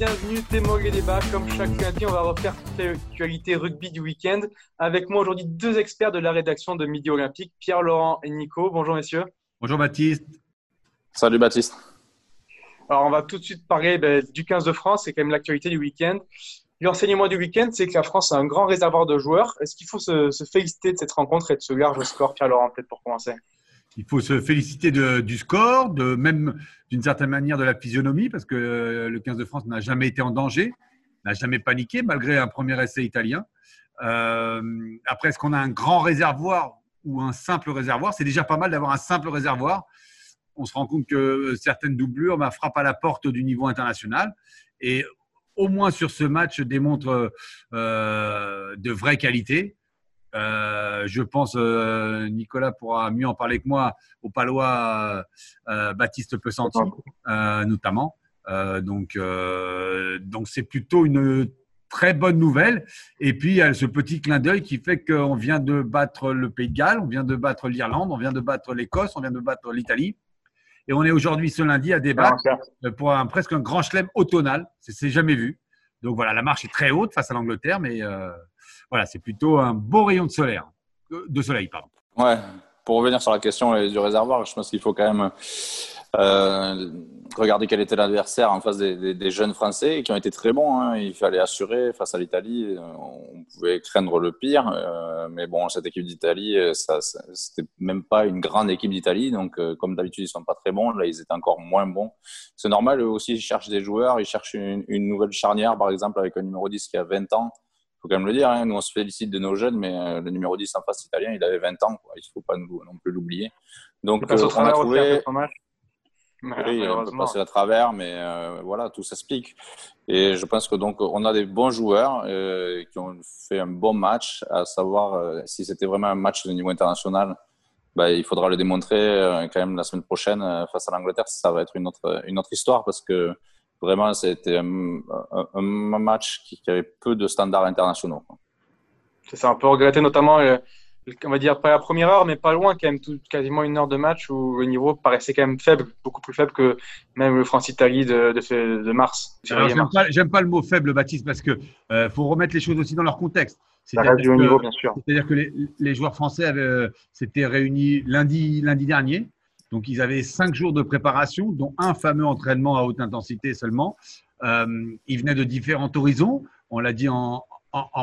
bienvenue, les débats. Comme chaque lundi, on va refaire toute l'actualité rugby du week-end. Avec moi aujourd'hui deux experts de la rédaction de Midi Olympique, Pierre-Laurent et Nico. Bonjour messieurs. Bonjour Baptiste. Salut Baptiste. Alors on va tout de suite parler ben, du 15 de France, c'est quand même l'actualité du week-end. L'enseignement du week-end, c'est que la France a un grand réservoir de joueurs. Est-ce qu'il faut se, se féliciter de cette rencontre et de ce large score, Pierre-Laurent, peut-être pour commencer? Il faut se féliciter du score, même d'une certaine manière de la physionomie, parce que euh, le 15 de France n'a jamais été en danger, n'a jamais paniqué, malgré un premier essai italien. Euh, après, est-ce qu'on a un grand réservoir ou un simple réservoir? C'est déjà pas mal d'avoir un simple réservoir. On se rend compte que certaines doublures bah, frappent à la porte du niveau international. Et au moins sur ce match démontre euh, de vraies qualités. Euh, je pense, euh, Nicolas pourra mieux en parler que moi, au Palois euh, Baptiste Pessanti, notamment. donc, donc c'est plutôt une très bonne nouvelle. Et puis, il y a ce petit clin d'œil qui fait qu'on vient de battre le Pays de Galles, on vient de battre l'Irlande, on vient de battre l'Écosse, on vient de battre l'Italie. Et on est aujourd'hui, ce lundi, à débattre pour un, presque un grand chelem automnal. C'est jamais vu. Donc voilà, la marche est très haute face à l'Angleterre, mais voilà, c'est plutôt un beau rayon de soleil. De soleil pardon. Ouais, pour revenir sur la question du réservoir, je pense qu'il faut quand même euh, regarder quel était l'adversaire en face des, jeunes Français qui ont été très bons. Hein. Il fallait assurer face à l'Italie. On pouvait craindre le pire, euh, mais bon, cette équipe d'Italie, ça, c'était même pas une grande équipe d'Italie. Donc, euh, comme d'habitude, ils sont pas très bons. Là, ils étaient encore moins bons. C'est normal. Eux aussi, ils cherchent des joueurs. Ils cherchent une nouvelle charnière, par exemple, avec un numéro 10 qui a 20 ans faut quand même le dire, hein, nous on se félicite de nos jeunes, mais euh, le numéro 10 en face italien, il avait 20 ans, quoi. il ne faut pas non plus l'oublier. Donc euh, on a trouvé. Oui, on peut passer à travers, mais euh, voilà, tout s'explique. Et je pense que donc on a des bons joueurs qui ont fait un bon match. À savoir si c'était vraiment un match de niveau international, bah, il faudra le démontrer quand même la semaine prochaine face à l'Angleterre. Ça va être une autre une autre histoire parce que vraiment, c'était un, match qui, avait peu de standards internationaux. C'est ça, un peu regretté notamment, euh, on va dire pas la première heure, mais pas loin quand même, tout, quasiment une heure de match où le niveau paraissait quand même faible, beaucoup plus faible que même le France-Italie de, de, mars. J'aime pas, pas, le mot faible, Baptiste, parce que euh, faut remettre les choses aussi dans leur contexte. C'est-à-dire que, niveau, bien sûr. C'est-à-dire que les, les, joueurs français avaient, euh, s'étaient réunis lundi, lundi dernier. Donc, ils avaient cinq jours de préparation, dont un fameux entraînement à haute intensité seulement. Euh, ils venaient de différents horizons, on l'a dit en,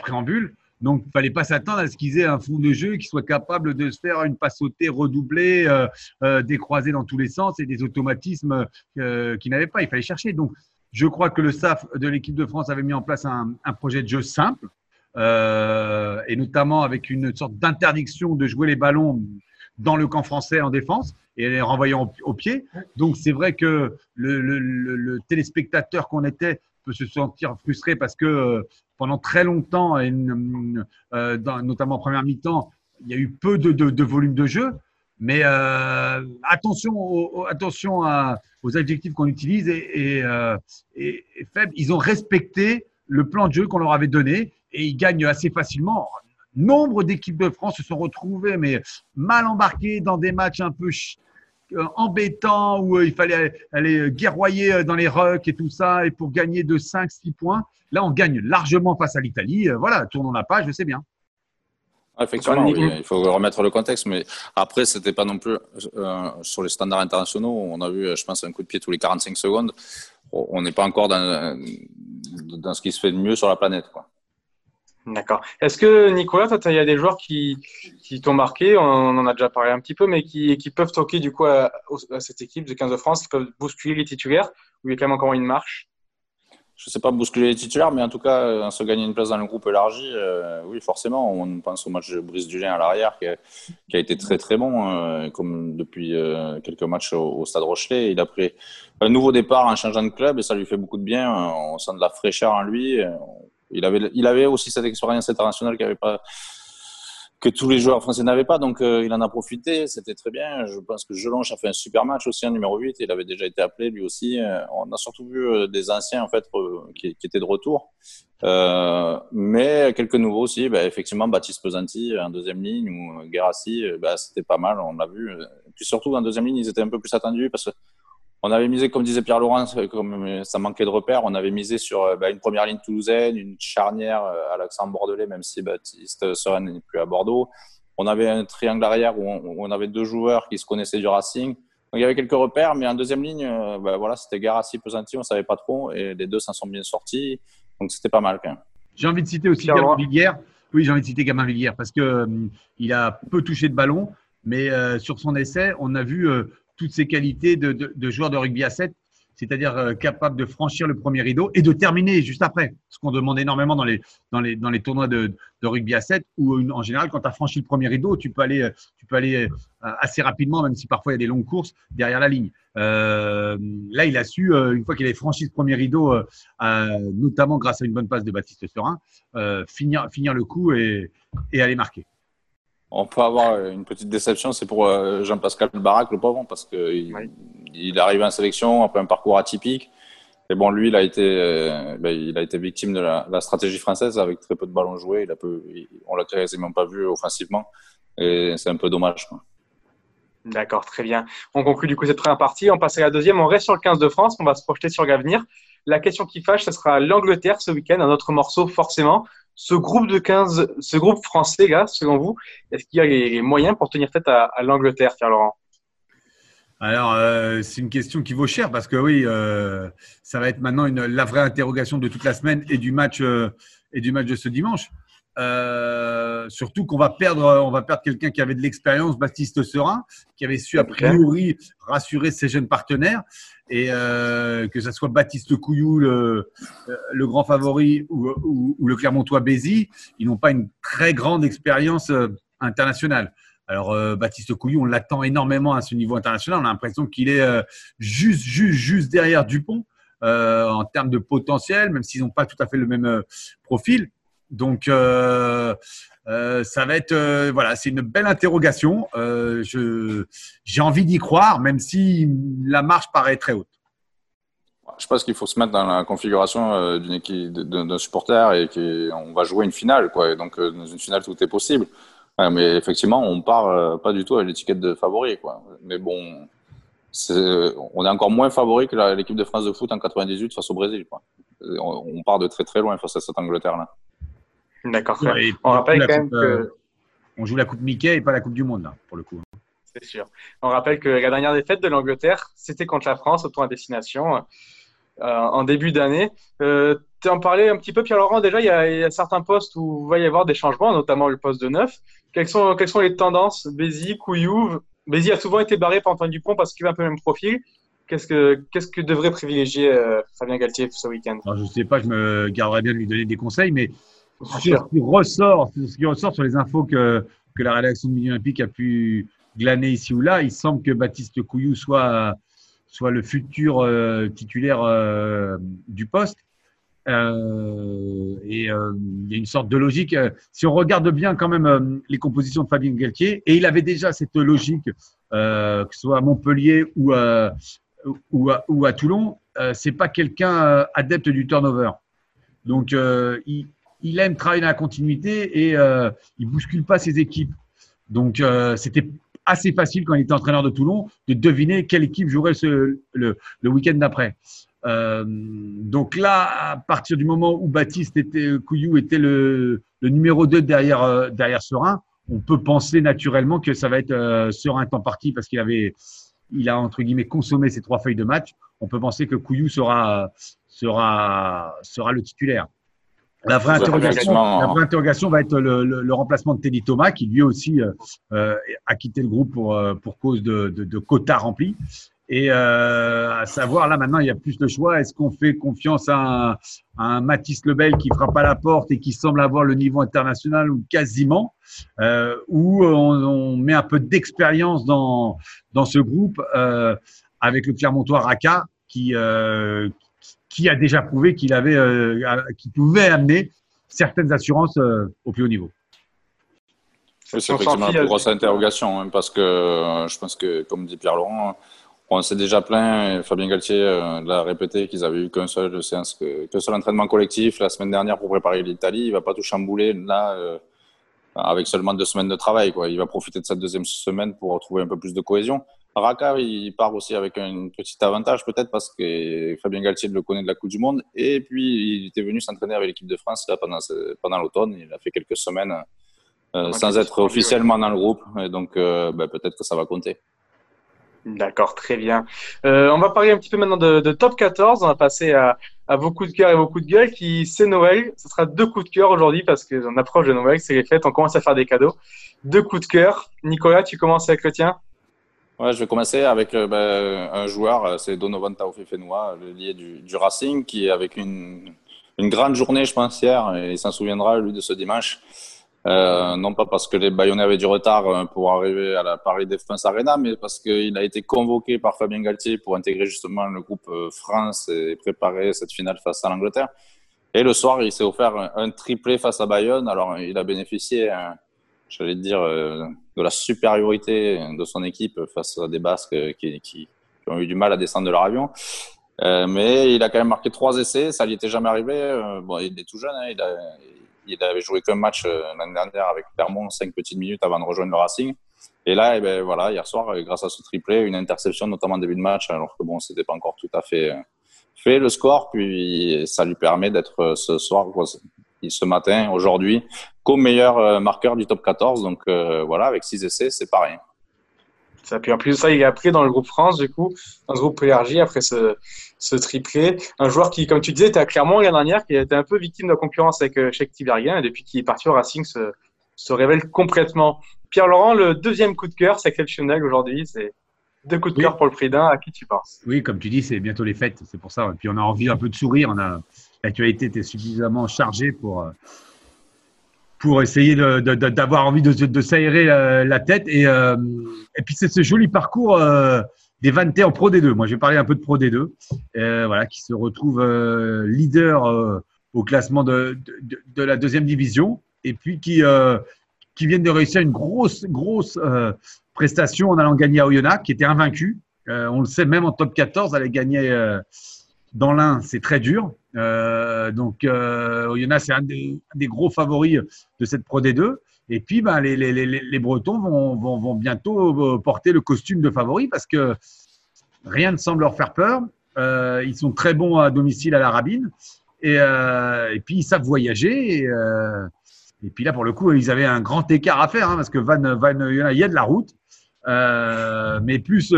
préambule. Donc, il ne fallait pas s'attendre à ce qu'ils aient un fond de jeu qui soit capable de se faire une passe sautée redoublée, euh, euh décroisée dans tous les sens et des automatismes euh, qu'ils n'avaient pas. Il fallait chercher. Donc, je crois que le staff de l'équipe de France avait mis en place un, un projet de jeu simple, euh, et notamment avec une sorte d'interdiction de jouer les ballons dans le camp français en défense et les renvoyant au, pied. Donc c'est vrai que le, téléspectateur qu'on était peut se sentir frustré parce que euh, pendant très longtemps, euh, notamment en première mi-temps, il y a eu peu de, volume de jeu. Mais euh, attention, attention aux adjectifs qu'on utilise et faible. Ils ont respecté le plan de jeu qu'on leur avait donné et ils gagnent assez facilement. Nombre d'équipes de France se sont retrouvées, mais mal embarquées dans des matchs un peu euh, embêtants où euh, il fallait aller guerroyer euh, dans les rucks et tout ça, et pour gagner de 5-6 points. Là, on gagne largement face à l'Italie. Voilà, tournons la page, je sais bien. Effectivement, il faut remettre le contexte, mais après, c'était pas non plus sur les standards internationaux. On a vu, je pense, un coup de pied tous les 45 secondes. On n'est pas encore dans, dans ce qui se fait de mieux sur la planète. Quoi. D'accord. Est-ce que, Nicolas, il y a des joueurs qui, qui t'ont marqué, on en a déjà parlé un petit peu, mais qui, qui peuvent toquer du coup à, cette équipe de 15 de France, peuvent bousculer les titulaires, ou il y a quand même encore une marche? Je ne sais pas bousculer les titulaires, mais en tout cas, euh, se gagner une place dans le groupe élargi, euh, oui, forcément. On pense au match de Brice Dulien à l'arrière, qui, qui, a été très très bon, euh, comme depuis quelques matchs au, Stade Rochelet. Il a pris un nouveau départ en changeant de club et ça lui fait beaucoup de bien. On sent de la fraîcheur en lui. Il avait, il avait aussi cette expérience internationale avait pas, que tous les joueurs français n'avaient pas, donc euh, il en a profité, c'était très bien. Je pense que Jelonche a fait un super match aussi, en numéro 8, il avait déjà été appelé lui aussi. Euh, on a surtout vu euh, des anciens en fait qui, étaient de retour, mais quelques nouveaux aussi. Bah, effectivement, Baptiste Pesanti en deuxième ligne ou Guérassi, bah, c'était pas mal, on l'a vu. Et puis surtout en deuxième ligne, ils étaient un peu plus attendus parce que on avait misé, comme disait Pierre Laurent, comme ça manquait de repères, on avait misé sur bah, une première ligne toulousaine, une charnière à l'accent bordelais, même si Baptiste Soren n'est plus à Bordeaux. On avait un triangle arrière où on, avait deux joueurs qui se connaissaient du Racing. Donc il y avait quelques repères, mais en deuxième ligne, bah, voilà, c'était Garassi, Pesanti, on savait pas trop, et les deux s'en sont bien sortis. Donc c'était pas mal quand même. J'ai envie de citer aussi Gabin Villière. Oui, j'ai envie de citer Gabin Villière parce que il a peu touché de ballon, mais sur son essai, on a vu toutes ses qualités de, joueur de rugby à 7, c'est-à-dire euh, capable de franchir le premier rideau et de terminer juste après. Ce qu'on demande énormément dans les, tournois de, rugby à 7, où en général, quand tu as franchi le premier rideau, tu peux aller, aller euh, assez rapidement, même si parfois il y a des longues courses, derrière la ligne. Euh, là, il a su, une fois qu'il avait franchi ce premier rideau, notamment grâce à une bonne passe de Baptiste Serin, finir, le coup et aller marquer on peut avoir une petite déception, c'est pour euh, Jean-Pascal Barak, le pauvre, parce qu'il il est arrivé en sélection après un parcours atypique. Et bon, lui, il a été, euh, ben, il a été victime de la, stratégie française avec très peu de ballons joués. Il a peu, on l'a quasiment pas vu offensivement. Et c'est un peu dommage. D'accord, très bien. On conclut du coup cette première partie. On passe à la deuxième. On reste sur le 15 de France. On va se projeter sur l'avenir. La question qui fâche, ce sera l'Angleterre ce week-end, un autre morceau forcément ce groupe de 15, ce groupe français, là, selon vous, est-ce qu'il y a les, moyens pour tenir tête à, l'Angleterre, Pierre Laurent? Alors, euh, c'est une question qui vaut cher parce que oui, euh, ça va être maintenant la vraie interrogation de toute la semaine et du match, euh, et du match de ce dimanche. Euh, surtout qu'on va perdre, on va perdre quelqu'un qui avait de l'expérience, Baptiste Serin, qui avait su a priori rassurer ses jeunes partenaires, et euh, que ce soit Baptiste Couillou, le, le grand favori, ou, ou, ou le Clermontois Bézi, ils n'ont pas une très grande expérience euh, internationale. Alors euh, Baptiste Couillou, on l'attend énormément à ce niveau international. On a l'impression qu'il est euh, juste, juste, juste derrière Dupont en termes de potentiel, même s'ils n'ont pas tout à fait le même profil. Donc, euh, euh, ça va être, euh, voilà, c'est une belle interrogation. j'ai envie d'y croire, même si la marche paraît très haute. Je pense qu'il faut se mettre dans la configuration d'un supporter et qu'on va jouer une finale, quoi. donc, dans une finale, tout est possible. mais effectivement, on part pas du tout à l'étiquette de favori, quoi. Mais bon, on est encore moins favori que l'équipe de France de foot en 98 face au Brésil. On, part de très très loin face à cette Angleterre-là. D'accord. on rappelle quand même que. Euh, on joue la Coupe Mickey et pas la Coupe du Monde, là, pour le coup. C'est sûr. On rappelle que la dernière défaite de l'Angleterre, c'était contre la France au tour à destination euh, en début d'année. Euh, tu en parlais un petit peu, Pierre-Laurent. Déjà, il y, a, certains postes où il va y avoir des changements, notamment le poste de neuf. Quelles sont, quelles sont les tendances? Bézi, Couillou Bézi a souvent été barré par Antoine Dupont parce qu'il a un peu le même profil. Qu'est-ce que, qu'est-ce que devrait privilégier Fabien Galtier ce week-end? Je ne sais pas, je me garderais bien de lui donner des conseils, mais ce qui ressort, ce qui ressort sur les infos que, que la rédaction de Midi Olympique a pu glaner ici ou là, il semble que Baptiste Couillou soit, soit le futur euh, titulaire euh, du poste. Euh, et il y a une sorte de logique. Si on regarde bien quand même les compositions de Fabien Galtier, et il avait déjà cette logique, que ce soit à Montpellier ou à, ou à, ou à Toulon, c'est pas quelqu'un adepte du turnover. Donc, il, il aime travailler dans la continuité et euh, il bouscule pas ses équipes. Donc, euh, c'était assez facile quand il était entraîneur de Toulon de deviner quelle équipe jouerait le, week-end d'après. Euh, donc là, à partir du moment où Baptiste était, Couillou était le, numéro 2 derrière, euh, derrière Serein, on peut penser naturellement que ça va être euh, Serein en partie parce qu'il avait, il a entre guillemets consommé ses trois feuilles de match. On peut penser que Couillou sera, sera, sera le titulaire. La vraie, interrogation, va être le, remplacement de Teddy Thomas, qui lui aussi euh, euh, a quitté le groupe pour, euh, pour cause de, de, quotas remplis. Et à savoir, là maintenant, il y a plus de choix. Est-ce qu'on fait confiance à un, Mathis Lebel qui frappe à la porte et qui semble avoir le niveau international ou quasiment, ou on, met un peu d'expérience dans, dans ce groupe avec le Clermontois Raka qui, qui a déjà prouvé qu'il avait, euh, qu'il pouvait amener certaines assurances euh, au plus haut niveau. C'est effectivement une grosse interrogation, hein, parce que euh, je pense que, comme dit Pierre Laurent, on s'est déjà plaint, Fabien Galtier l'a répété, qu'ils avaient eu qu'un seul séance, qu'un seul entraînement collectif la semaine dernière pour préparer l'Italie. Il va pas tout chambouler là avec seulement deux semaines de travail. Quoi. Il va profiter de cette deuxième semaine pour retrouver un peu plus de cohésion. Raka, il part aussi avec un petit avantage peut-être parce que Fabien Galtier le connaît de la Coupe du Monde. Et puis, il était venu s'entraîner avec l'équipe de France là, pendant, pendant l'automne. Il a fait quelques semaines euh, sans être officiellement dans le groupe. Et donc, euh, ben, peut-être que ça va compter. D'accord, très bien. Euh, on va parler un petit peu maintenant de, de, top 14. On va passer à, à vos coups de cœur et vos coups de gueule. Qui c'est Noël. Ce sera deux coups de cœur aujourd'hui parce qu'on approche de Noël, c'est les fêtes. On commence à faire des cadeaux. Deux coups de cœur. Nicolas, tu commences avec le tien. Je vais commencer avec euh, ben, un joueur, euh, c'est Donovan Taofifenua, le lié du, Racing, qui avec une, une grande journée, je pense, hier, il s'en souviendra, lui, de ce dimanche. Euh, non pas parce que les Bayonnais avaient du retard euh, pour arriver à la Paris Defense Arena, mais parce qu'il a été convoqué par Fabien Galtier pour intégrer justement le groupe France et préparer cette finale face à l'Angleterre. Et le soir, il s'est offert un, triplé face à Bayonne. Alors, il a bénéficié, j'allais dire, de la supériorité de son équipe face à des Basques qui, ont eu du mal à descendre de leur avion. Euh, mais il a quand même marqué trois essais, ça lui était jamais arrivé. Euh, bon, il est tout jeune, hein, il, avait joué qu'un match euh, l'année dernière avec Clermont, cinq petites minutes avant de rejoindre le Racing. Et là, eh ben, voilà, hier soir, grâce à ce triplé, une interception notamment en début de match, alors que bon, c'était pas encore tout à fait fait le score, puis ça lui permet d'être ce soir, ce matin, aujourd'hui, co-meilleur euh, marqueur du top 14. Donc euh, voilà, avec 6 essais, c'est pas rien. Ça, puis en plus de ça, il est appris dans le groupe France, du coup, dans ce groupe élargi, après ce, ce triplé. Un joueur qui, comme tu disais, était à Clermont l'année dernière, qui a été un peu victime de la concurrence avec Cheikh Tiberghien, et depuis qu'il est parti au Racing, se, se révèle complètement. Pierre-Laurent, le deuxième coup de cœur, c'est exceptionnel aujourd'hui. C'est deux coups de cœur pour le prix d'un. À qui tu penses? Oui, comme tu dis, c'est bientôt les fêtes, c'est pour ça. Et puis on a envie un peu de sourire. On a l'actualité était suffisamment chargée pour pour essayer d'avoir envie de, de s'aérer euh, la, tête. Et, euh, et puis, c'est ce joli parcours euh, des Vanté en Pro D2. Moi, je vais parler un peu de Pro D2, voilà, qui se retrouve leader au classement de, de, la deuxième division et puis qui, qui viennent de réussir une grosse, grosse prestation en allant gagner à Oyonnax, qui était invaincu. on le sait, même en top 14, aller gagner dans l'un, c'est très dur. Euh, donc, euh, Oyonnax, c'est un des, gros favoris de cette Pro D2. Et puis, ben, les, Bretons vont, bientôt euh, porter le costume de favori parce que rien ne semble leur faire peur. Euh, ils sont très bons à domicile à la Rabine. Et, puis, ils savent voyager. Et, puis là, pour le coup, ils avaient un grand écart à faire hein, parce que Van, Van il y a de la route. Mais plus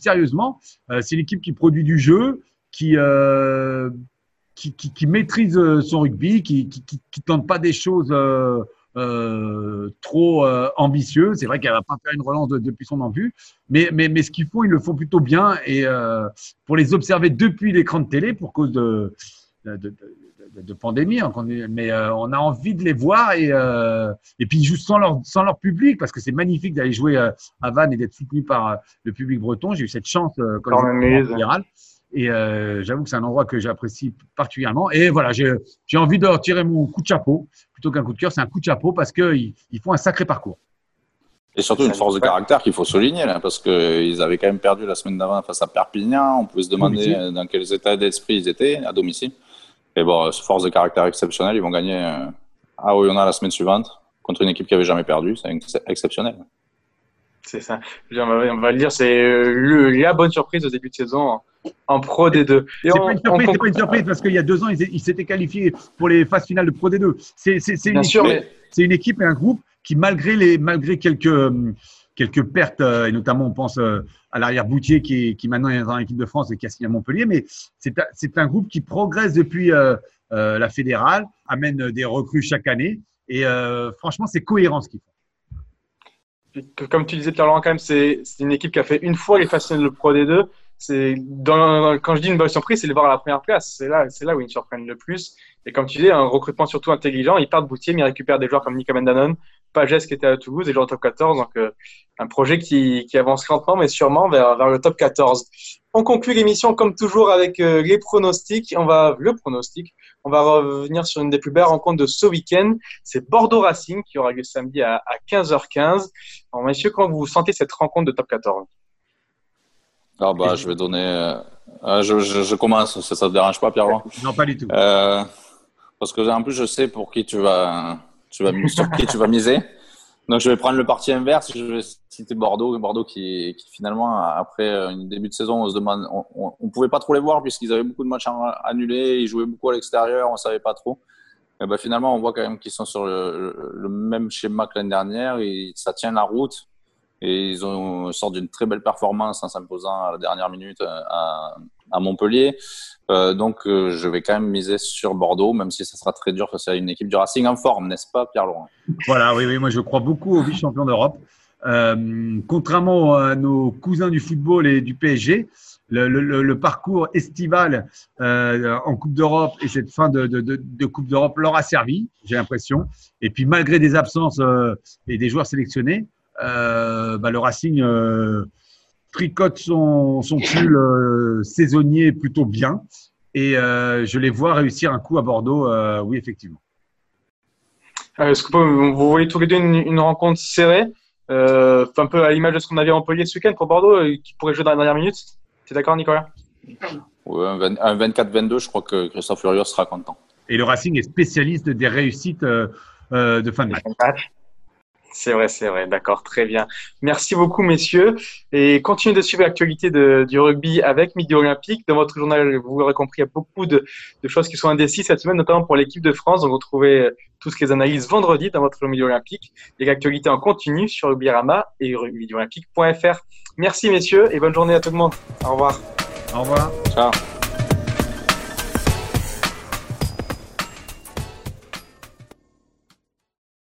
sérieusement, c'est l'équipe qui produit du jeu, qui, euh, qui, qui, qui, maîtrise euh, son rugby, qui, qui, qui tente pas des choses euh, trop ambitieuses. C'est vrai qu'elle va pas faire une relance de, depuis son envie, mais, mais, mais ce qu'ils font, ils le font plutôt bien. Et pour les observer depuis l'écran de télé, pour cause de, de, de, de pandémie, hein, mais on a envie de les voir et, et puis ils jouent sans leur, sans leur public parce que c'est magnifique d'aller jouer à Vannes et d'être soutenu par le public breton. J'ai eu cette chance quand en général. Et euh, j'avoue que c'est un endroit que j'apprécie particulièrement. Et voilà, j'ai envie de retirer mon coup de chapeau plutôt qu'un coup de cœur. C'est un coup de chapeau parce qu'ils ils font un sacré parcours. Et surtout une force de caractère qu'il faut souligner, là, parce qu'ils avaient quand même perdu la semaine d'avant face à Perpignan. On pouvait se demander dans quels états d'esprit ils étaient à domicile. Et bon, force de caractère exceptionnelle, ils vont gagner euh, à Oyonnax la semaine suivante contre une équipe qui avait jamais perdu. C'est exceptionnel. C'est ça. On va le dire, c'est euh, la bonne surprise au début de saison en Pro D2. C'est pas, une surprise, pas une surprise parce qu'il y a deux ans, ils s'étaient qualifiés pour les phases finales de Pro D2. C'est une, une, équipe et un groupe qui, malgré, les, malgré quelques, quelques pertes, euh, et notamment on pense euh, à l'arrière Boutier qui, qui maintenant est dans l'équipe de France et qui a signé à Montpellier, mais c'est un groupe qui progresse depuis la fédérale, amène des recrues chaque année et franchement, c'est cohérent ce qu'ils font comme tu disais, Pierre-Laurent, quand même, c'est une équipe qui a fait une fois les phases de Pro D2. C'est dans, quand je dis une bonne surprise, c'est de voir à la première place. C'est là, c'est là où ils surprennent le plus. Et comme tu disais, un recrutement surtout intelligent. Ils partent Boutier, mais ils récupèrent des joueurs comme Nicolas Mendanon, Pages qui était à Toulouse, des joueurs top 14. Donc, euh, un projet qui, qui avance lentement, mais sûrement vers, vers le top 14. On conclut l'émission comme toujours avec euh, les pronostics. On va le pronostic. On va revenir sur une des plus belles rencontres de ce week-end. C'est Bordeaux Racing qui aura lieu samedi à, 15h15. Alors, messieurs, comment vous sentez cette rencontre de top 14 ah bah, je vais donner. Euh, je, je, commence, ça ne te dérange pas, Pierre Non, pas du tout. Euh, parce que en plus, je sais pour qui tu vas, tu vas, sur qui tu vas miser. Donc je vais prendre le parti inverse. Je vais citer Bordeaux. Bordeaux qui, qui finalement, après un début de saison, on se demande, on, on, pouvait pas trop les voir puisqu'ils avaient beaucoup de matchs annulés, ils jouaient beaucoup à l'extérieur, on savait pas trop. Et ben finalement, on voit quand même qu'ils sont sur le, le, même schéma que l'année dernière et ça tient la route. Et ils ont sorti d'une très belle performance en s'imposant à la dernière minute à, à Montpellier. Euh, donc, euh, je vais quand même miser sur Bordeaux, même si ça sera très dur face à une équipe du Racing en forme, n'est-ce pas, Pierre Laurent? Voilà, oui, oui, moi je crois beaucoup aux vice-champions d'Europe. Euh, contrairement à nos cousins du football et du PSG, le, parcours estival euh, en Coupe d'Europe et cette fin de, Coupe d'Europe leur a servi, j'ai l'impression. Et puis, malgré des absences euh, et des joueurs sélectionnés, bah, le Racing tricote son, son pull euh, saisonnier plutôt bien. Et euh, je les vois réussir un coup à Bordeaux, euh, oui, effectivement. Est-ce que vous voyez tous les deux une, rencontre serrée, un peu à l'image de ce qu'on avait employé ce week-end pour Bordeaux, qui pourrait jouer dans la dernière minute? Tu es d'accord, Nicolas? Oui, un 24-22, je crois que Christophe Furios sera content. Et le Racing est spécialiste des réussites de fin de match. C'est vrai, c'est vrai. D'accord, très bien. Merci beaucoup, messieurs. Et continuez de suivre l'actualité du rugby avec Midi Olympique. Dans votre journal, vous l'aurez compris, il y a beaucoup de, choses qui sont indécises cette semaine, notamment pour l'équipe de France. Donc, vous trouvez toutes les analyses vendredi dans votre Midi Olympique. Et l'actualité en continu sur Rugbyrama et rugbyolympique.fr. Merci, messieurs, et bonne journée à tout le monde. Au revoir. Au revoir. Ciao.